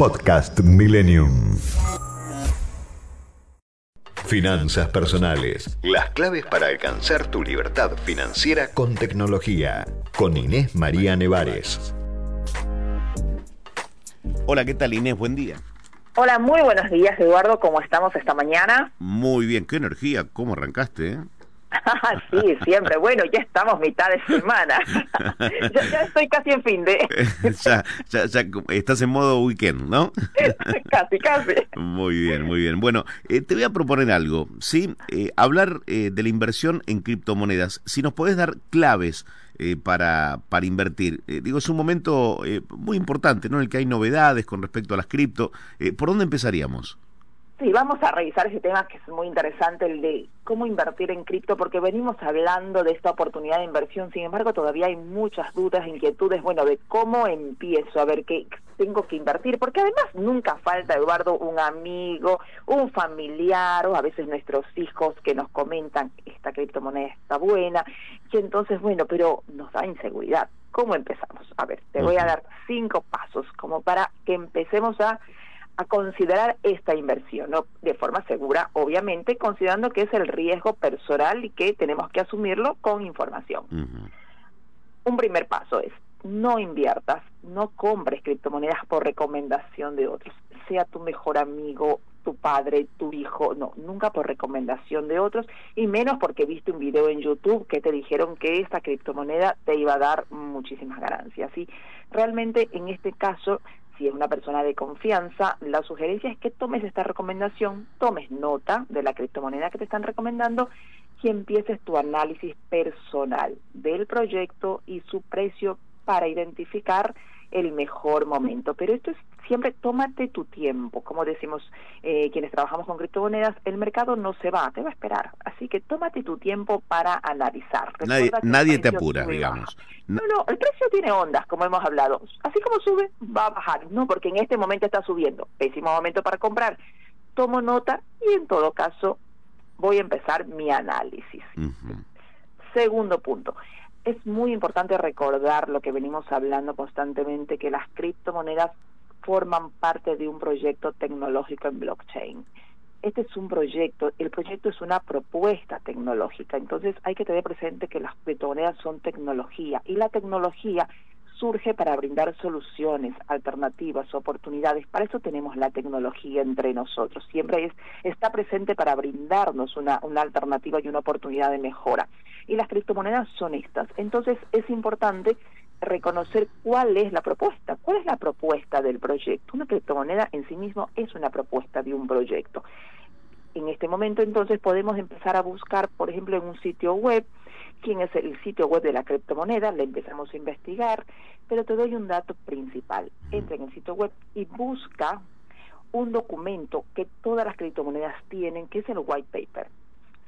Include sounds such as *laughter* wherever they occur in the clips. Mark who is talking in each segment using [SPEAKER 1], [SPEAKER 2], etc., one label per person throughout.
[SPEAKER 1] Podcast Millennium. Finanzas personales. Las claves para alcanzar tu libertad financiera con tecnología. Con Inés María Nevares.
[SPEAKER 2] Hola, ¿qué tal Inés? Buen día.
[SPEAKER 3] Hola, muy buenos días Eduardo, ¿cómo estamos esta mañana?
[SPEAKER 2] Muy bien, qué energía, ¿cómo arrancaste? Eh?
[SPEAKER 3] Sí, siempre. Bueno, ya estamos mitad de semana. *laughs* ya, estoy casi en fin de. *laughs*
[SPEAKER 2] ya, ya, ya, estás en modo weekend, ¿no? *laughs*
[SPEAKER 3] casi, casi.
[SPEAKER 2] Muy bien, muy bien. Bueno, eh, te voy a proponer algo, ¿sí? Eh, hablar eh, de la inversión en criptomonedas. Si nos podés dar claves para, para invertir. digo, es un momento muy importante, ¿no? En el que hay novedades con respecto a las cripto. ¿Por dónde empezaríamos?
[SPEAKER 3] Sí, vamos a revisar ese tema que es muy interesante, el de cómo invertir en cripto, porque venimos hablando de esta oportunidad de inversión, sin embargo todavía hay muchas dudas, inquietudes, bueno, de cómo empiezo a ver qué tengo que invertir, porque además nunca falta, Eduardo, un amigo, un familiar o a veces nuestros hijos que nos comentan, esta criptomoneda está buena, y entonces, bueno, pero nos da inseguridad. ¿Cómo empezamos? A ver, te voy a dar cinco pasos como para que empecemos a a considerar esta inversión, ¿no? de forma segura, obviamente, considerando que es el riesgo personal y que tenemos que asumirlo con información. Un primer paso es, no inviertas, no compres criptomonedas por recomendación de otros, sea tu mejor amigo, tu padre, tu hijo, no, nunca por recomendación de otros y menos porque viste un video en YouTube que te dijeron que esta criptomoneda te iba a dar muchísimas ganancias. ¿sí? Realmente en este caso si es una persona de confianza, la sugerencia es que tomes esta recomendación, tomes nota de la criptomoneda que te están recomendando y empieces tu análisis personal del proyecto y su precio para identificar el mejor momento. Pero esto es siempre tómate tu tiempo, como decimos eh, quienes trabajamos con criptomonedas, el mercado no se va, te va a esperar, así que tómate tu tiempo para analizar.
[SPEAKER 2] nadie, nadie te apura, digamos.
[SPEAKER 3] No, no, el precio tiene ondas, como hemos hablado, así como sube, va a bajar, no, porque en este momento está subiendo, pésimo momento para comprar. Tomo nota y en todo caso voy a empezar mi análisis. Segundo punto, es muy importante recordar lo que venimos hablando constantemente, que las criptomonedas forman parte de un proyecto tecnológico en blockchain. Este es un proyecto, el proyecto es una propuesta tecnológica, entonces hay que tener presente que las criptomonedas son tecnología y la tecnología surge para brindar soluciones, alternativas, oportunidades. Para eso tenemos la tecnología entre nosotros. Siempre es, está presente para brindarnos una, una alternativa y una oportunidad de mejora. Y las criptomonedas son estas. Entonces es importante reconocer cuál es la propuesta, cuál es la propuesta del proyecto. Una criptomoneda en sí mismo es una propuesta de un proyecto. En este momento entonces podemos empezar a buscar, por ejemplo, en un sitio web, quién es el sitio web de la criptomoneda, le empezamos a investigar, pero te doy un dato principal. Entra en el sitio web y busca un documento que todas las criptomonedas tienen, que es el white paper.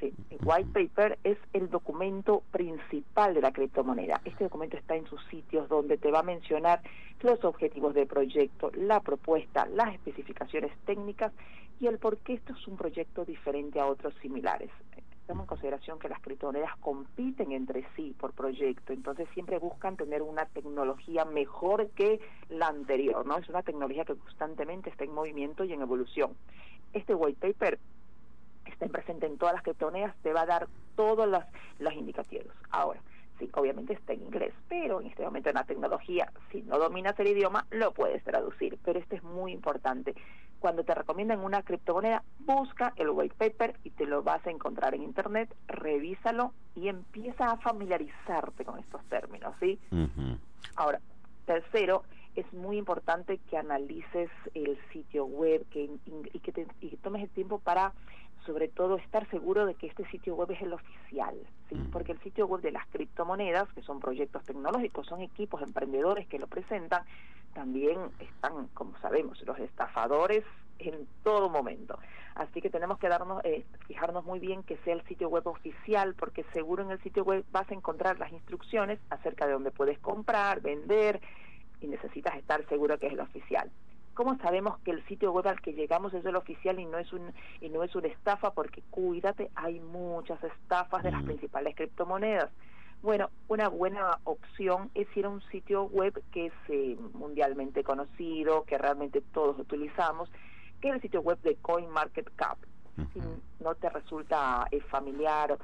[SPEAKER 3] El white paper es el documento principal de la criptomoneda. Este documento está en sus sitios donde te va a mencionar los objetivos del proyecto, la propuesta, las especificaciones técnicas y el por qué esto es un proyecto diferente a otros similares. Toma en consideración que las criptomonedas compiten entre sí por proyecto, entonces siempre buscan tener una tecnología mejor que la anterior, ¿no? Es una tecnología que constantemente está en movimiento y en evolución. Este white paper estén presente en todas las criptomonedas, te va a dar todos los, los indicativos. Ahora, obviamente está en inglés, pero en este momento en la tecnología, si no dominas el idioma, lo puedes traducir. Pero esto es muy importante. Cuando te recomiendan una criptomoneda, busca el white paper y te lo vas a encontrar en internet, revísalo y empieza a familiarizarte con estos términos, ¿sí? Ahora, tercero, es muy importante que analices el sitio web que, y, que te, y que tomes el tiempo para sobre todo estar seguro de que este sitio web es el oficial, ¿sí? porque el sitio web de las criptomonedas, que son proyectos tecnológicos, son equipos emprendedores que lo presentan, también están, como sabemos, los estafadores en todo momento. Así que tenemos que darnos, eh, fijarnos muy bien que sea el sitio web oficial, porque seguro en el sitio web vas a encontrar las instrucciones acerca de dónde puedes comprar, vender, y necesitas estar seguro que es el oficial. ¿Cómo sabemos que el sitio web al que llegamos es el oficial y no es un y no es una estafa? Porque cuídate, hay muchas estafas de las mm. principales criptomonedas. Bueno, una buena opción es ir a un sitio web que es eh, mundialmente conocido, que realmente todos utilizamos, que es el sitio web de CoinMarketCap. Si no te resulta eh, familiar,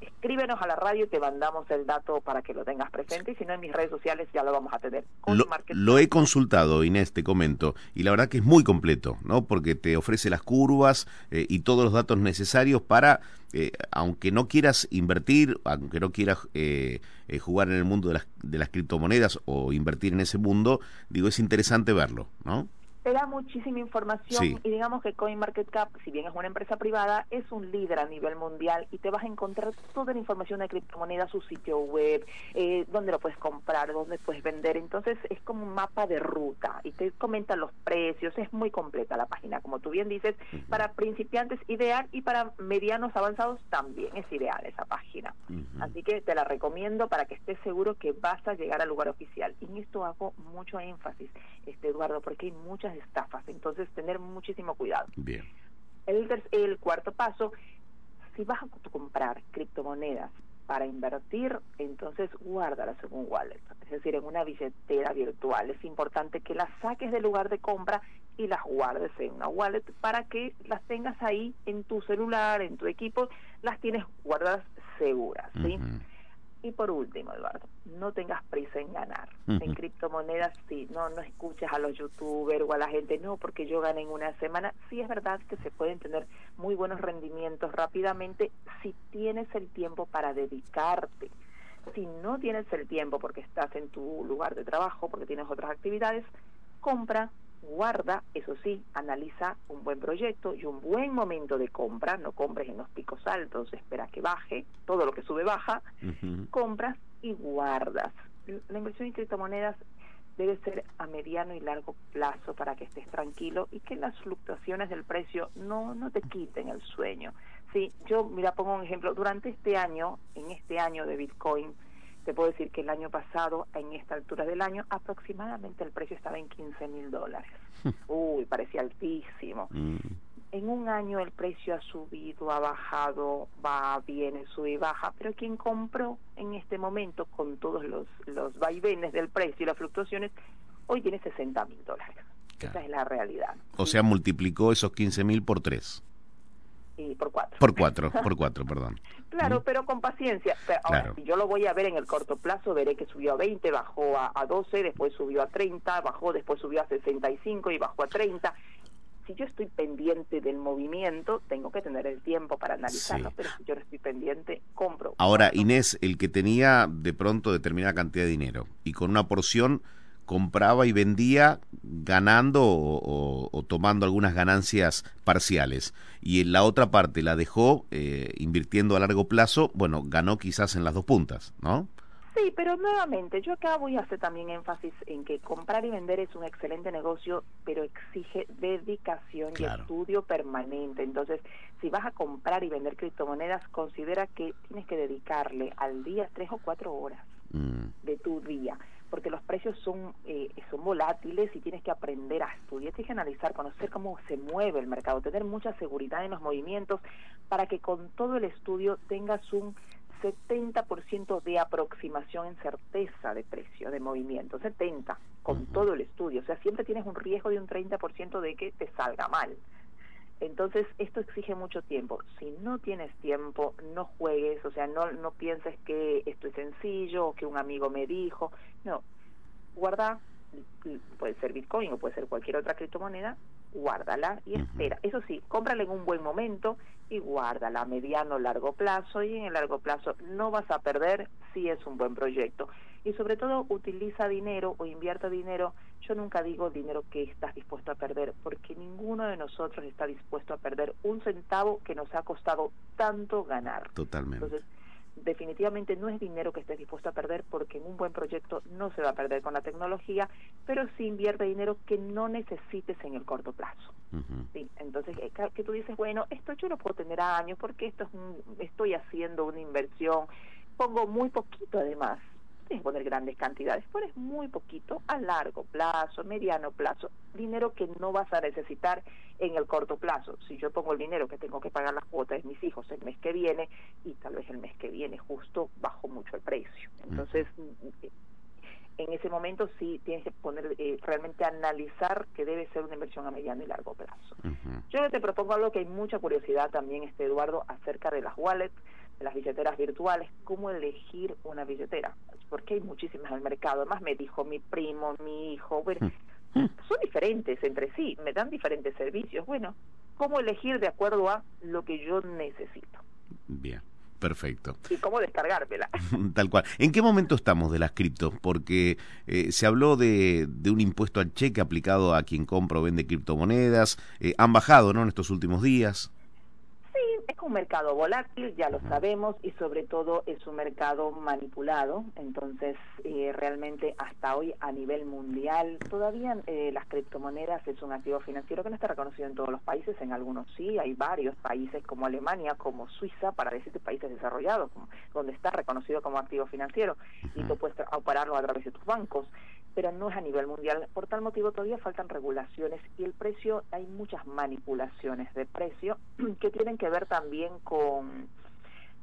[SPEAKER 3] escríbenos a la radio y te mandamos el dato para que lo tengas presente y si no en mis redes sociales ya lo vamos a tener.
[SPEAKER 2] Lo, he consultado, Inés, te comento, y la verdad que es muy completo, ¿no? Porque te ofrece las curvas eh, y todos los datos necesarios para, eh, aunque no quieras invertir, aunque no quieras eh, jugar en el mundo de las, de las criptomonedas o invertir en ese mundo, digo, es interesante verlo, ¿no?
[SPEAKER 3] Te da muchísima información y digamos que CoinMarketCap, si bien es una empresa privada, es un líder a nivel mundial y te vas a encontrar toda la información de criptomonedas, su sitio web, eh, dónde lo puedes comprar, dónde puedes vender. Entonces es como un mapa de ruta y te comentan los precios. Es muy completa la página, como tú bien dices. Para principiantes ideal y para medianos avanzados también es ideal esa página. Así que te la recomiendo para que estés seguro que vas a llegar al lugar oficial. Y en esto hago mucho énfasis, este Eduardo, porque hay muchas estafas. Entonces, tener muchísimo cuidado.
[SPEAKER 2] Bien.
[SPEAKER 3] El, el cuarto paso, si vas a comprar criptomonedas para invertir, entonces guárdalas en un wallet, es decir, en una billetera virtual. Es importante que las saques del lugar de compra y las guardes en una wallet para que las tengas ahí en tu celular, en tu equipo, las tienes guardadas seguras, ¿sí? Y por último, Eduardo, no tengas prisa en ganar. En criptomonedas, sí, no, no escuches a los youtubers o a la gente, no, porque yo gané en una semana. Sí es verdad que se pueden tener muy buenos rendimientos rápidamente si tienes el tiempo para dedicarte. Si no tienes el tiempo porque estás en tu lugar de trabajo, porque tienes otras actividades, compra guarda, eso sí, analiza un buen proyecto y un buen momento de compra, no compres en los picos altos, espera que baje, todo lo que sube baja, compras y guardas. La inversión en criptomonedas debe ser a mediano y largo plazo para que estés tranquilo y que las fluctuaciones del precio no, no te quiten el sueño. Sí, yo, mira, pongo un ejemplo, durante este año, en este año de Bitcoin, te puedo decir que el año pasado, en esta altura del año, aproximadamente el precio estaba en 15 mil dólares. *laughs* Uy, parecía altísimo. Mm. En un año el precio ha subido, ha bajado, va, viene, sube y baja, pero quien compró en este momento con todos los, los vaivenes del precio y las fluctuaciones, hoy tiene 60 mil dólares. Esa es la realidad.
[SPEAKER 2] O sea, multiplicó esos 15 mil por
[SPEAKER 3] por cuatro.
[SPEAKER 2] Por cuatro, por cuatro, perdón. *laughs*
[SPEAKER 3] Claro, pero con paciencia. ahora, si yo lo voy a ver en el corto plazo, veré que subió a 20, bajó a, a 12, después subió a 30, bajó, después subió a 65 y bajó a 30 si yo estoy pendiente del movimiento, tengo que tener el tiempo para analizarlo, pero si yo no estoy pendiente, compro.
[SPEAKER 2] Ahora, Inés, el que tenía de pronto determinada cantidad de dinero y con una porción compraba y vendía ganando o, tomando algunas ganancias parciales y en la otra parte la dejó eh, invirtiendo a largo plazo, bueno, ganó quizás en las dos puntas, ¿no?
[SPEAKER 3] Sí, pero nuevamente, yo acá voy a hacer también énfasis en que comprar y vender es un excelente negocio, pero exige dedicación y estudio permanente. Entonces, si vas a comprar y vender criptomonedas, considera que tienes que dedicarle al día tres o cuatro horas mm. de tu día porque los precios son, eh, son volátiles y tienes que aprender a estudiar, tienes que analizar, conocer cómo se mueve el mercado, tener mucha seguridad en los movimientos para que con todo el estudio tengas un 70% de aproximación en certeza de precio, de movimiento, 70 con todo el estudio, o sea, siempre tienes un riesgo de un 30% de que te salga mal. Entonces, esto exige mucho tiempo. Si no tienes tiempo, no juegues, o sea, no, no pienses que esto es sencillo o que un amigo me dijo. No, guarda, puede ser Bitcoin o puede ser cualquier otra criptomoneda, guárdala y espera. Eso sí, cómprala en un buen momento y guárdala a mediano o largo plazo y en el largo plazo no vas a perder si es un buen proyecto. Y sobre todo utiliza dinero o invierta dinero. Yo nunca digo dinero que estás dispuesto a perder porque ninguno de nosotros está dispuesto a perder un centavo que nos ha costado tanto ganar.
[SPEAKER 2] Totalmente.
[SPEAKER 3] Entonces, definitivamente no es dinero que estés dispuesto a perder porque en un buen proyecto no se va a perder con la tecnología, pero sí invierte dinero que no necesites en el corto plazo. ¿sí? Entonces, eh, que tú dices, bueno, esto yo lo puedo tener a años porque esto es un, estoy haciendo una inversión, pongo muy poquito además, es poner grandes cantidades, pones muy poquito a largo plazo, mediano plazo, dinero que no vas a necesitar en el corto plazo. Si yo pongo el dinero que tengo que pagar las cuotas de mis hijos el mes que viene y tal vez el mes que viene justo bajo mucho el precio. Entonces, en ese momento sí tienes que poner eh, realmente analizar que debe ser una inversión a mediano y largo plazo. Yo te propongo algo que hay mucha curiosidad también, este Eduardo, acerca de las wallets, de las billeteras virtuales, cómo elegir una billetera porque hay muchísimas en el mercado. Además me dijo mi primo, mi hijo, bueno, mm. son diferentes entre sí, me dan diferentes servicios. Bueno, ¿cómo elegir de acuerdo a lo que yo necesito?
[SPEAKER 2] Bien. Perfecto.
[SPEAKER 3] ¿Y cómo descargármela? *laughs*
[SPEAKER 2] Tal cual. ¿En qué momento estamos de las criptos? Porque eh, se habló de, de, un impuesto al cheque aplicado a quien compra o vende criptomonedas. Eh, han bajado, ¿no? En estos últimos días
[SPEAKER 3] es un mercado volátil, ya lo sabemos, y sobre todo es un mercado manipulado. Entonces, eh, realmente hasta hoy a nivel mundial, todavía eh, las criptomonedas es un activo financiero que no está reconocido en todos los países, en algunos sí, hay varios países como Alemania, como Suiza, para decirte países desarrollados, donde está reconocido como activo financiero, y tú puedes operarlo a través de tus bancos pero no es a nivel mundial. Por tal motivo todavía faltan regulaciones y el precio, hay muchas manipulaciones de precio *clears throat* que tienen que ver también con,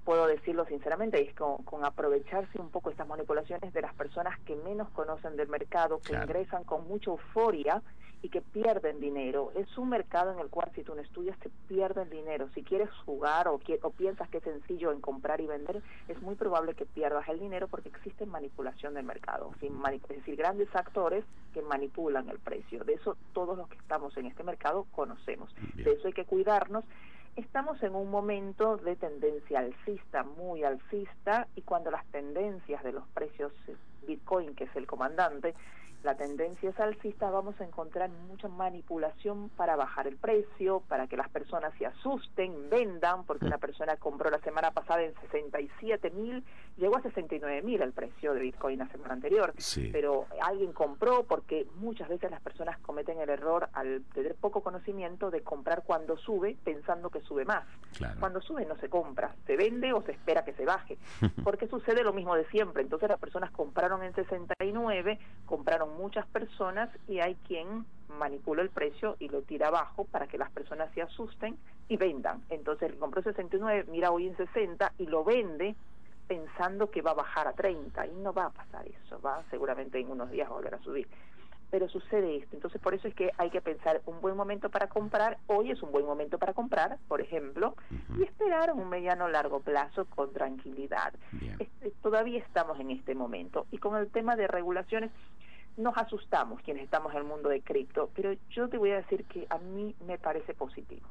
[SPEAKER 3] puedo decirlo sinceramente, es con, aprovecharse un poco estas manipulaciones de las personas que menos conocen del mercado, que ingresan con mucha euforia y que pierden dinero. Es un mercado en el cual si tú no estudias te pierden dinero. Si quieres jugar o, o piensas que es sencillo en comprar y vender, es muy probable que pierdas el dinero porque existe manipulación del mercado. Es decir, grandes actores que manipulan el precio. De eso todos los que estamos en este mercado conocemos. De eso hay que cuidarnos estamos en un momento de tendencia alcista, muy alcista, y cuando las tendencias de los precios Bitcoin, que es el comandante, la tendencia es alcista, vamos a encontrar mucha manipulación para bajar el precio, para que las personas se asusten, vendan, porque una persona compró la semana pasada en 67 mil, llegó a 69 mil el precio de Bitcoin la semana anterior, pero alguien compró porque muchas veces las personas cometen el error al tener poco conocimiento de comprar cuando sube pensando que sube más. Cuando sube no se compra, se vende o se espera que se baje, *laughs* porque sucede lo mismo de siempre. Entonces las personas compraron en 69, compraron muchas personas y hay quien manipula el precio y lo tira abajo para que las personas se asusten y vendan. Entonces el compró 69, mira hoy en 60 y lo vende pensando que va a bajar a 30 y no va a pasar eso, va seguramente en unos días volver a subir. Pero sucede esto, entonces por eso es que hay que pensar un buen momento para comprar, hoy es un buen momento para comprar, por ejemplo, y esperar un mediano largo plazo con tranquilidad. Este, todavía estamos en este momento y con el tema de regulaciones, nos asustamos quienes estamos en el mundo de cripto, pero yo te voy a decir que a mí me parece positivo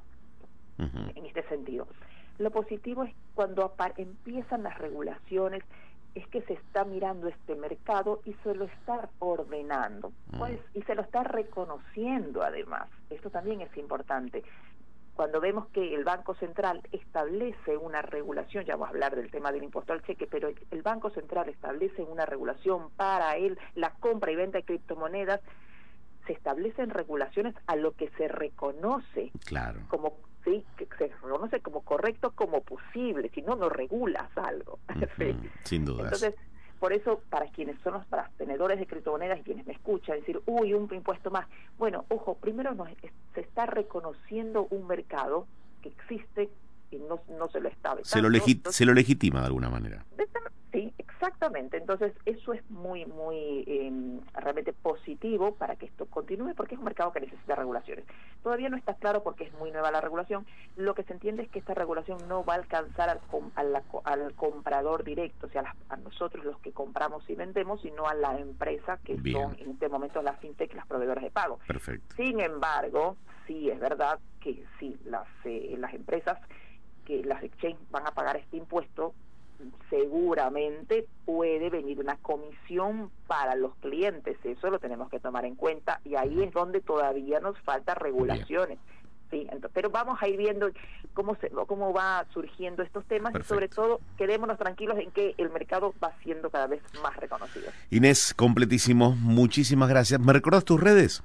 [SPEAKER 3] en este sentido. Lo positivo es cuando empiezan las regulaciones, es que se está mirando este mercado y se lo está ordenando, pues, y se lo está reconociendo además. Esto también es importante cuando vemos que el Banco Central establece una regulación, ya vamos a hablar del tema del impuesto al cheque, pero el Banco Central establece una regulación para él, la compra y venta de criptomonedas, se establecen regulaciones a lo que se reconoce
[SPEAKER 2] claro.
[SPEAKER 3] como sí que se reconoce como correcto como posible si no no regulas algo *laughs*
[SPEAKER 2] sin duda
[SPEAKER 3] entonces por eso, para quienes son los para tenedores de criptomonedas y quienes me escuchan, decir, uy, un impuesto más. Bueno, ojo, primero se está reconociendo un mercado que existe y no, no se lo está
[SPEAKER 2] Se lo, se lo legitima de alguna manera.
[SPEAKER 3] Sí, exactamente. Entonces, eso es muy, muy em, realmente positivo para que esto continúe, porque es un mercado que necesita regulaciones. Todavía no está claro porque es muy nueva la regulación. Lo que se entiende es que esta regulación no va a alcanzar al, al, comprador directo, o sea, a, nosotros los que compramos y vendemos, sino a la empresa que son en este momento las fintech las proveedoras de pago.
[SPEAKER 2] Perfecto.
[SPEAKER 3] Sin embargo, sí es verdad que sí, las, eh, las empresas que las exchanges van a pagar este impuesto seguramente puede venir una comisión para los clientes, eso lo tenemos que tomar en cuenta y ahí es donde todavía nos falta regulaciones. Sí, pero vamos a ir viendo cómo se, cómo va surgiendo estos temas y sobre todo quedémonos tranquilos en que el mercado va siendo cada vez más reconocido.
[SPEAKER 2] Inés, completísimo, muchísimas gracias. ¿Me recuerdas tus redes?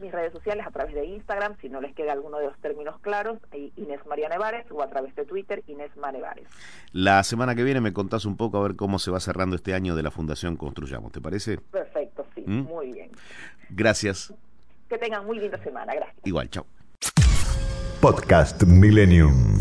[SPEAKER 3] Mis redes sociales a través de Instagram, si no les queda alguno de los términos claros, Inés María Nevares, o a través de Twitter, Inés Manevares.
[SPEAKER 2] La semana que viene me contás un poco a ver cómo se va cerrando este año de la Fundación Construyamos, ¿te parece?
[SPEAKER 3] Perfecto, sí, ¿Mm? muy bien.
[SPEAKER 2] Gracias.
[SPEAKER 3] Que tengan muy linda semana, gracias.
[SPEAKER 2] Igual, chao.
[SPEAKER 1] Podcast Millennium.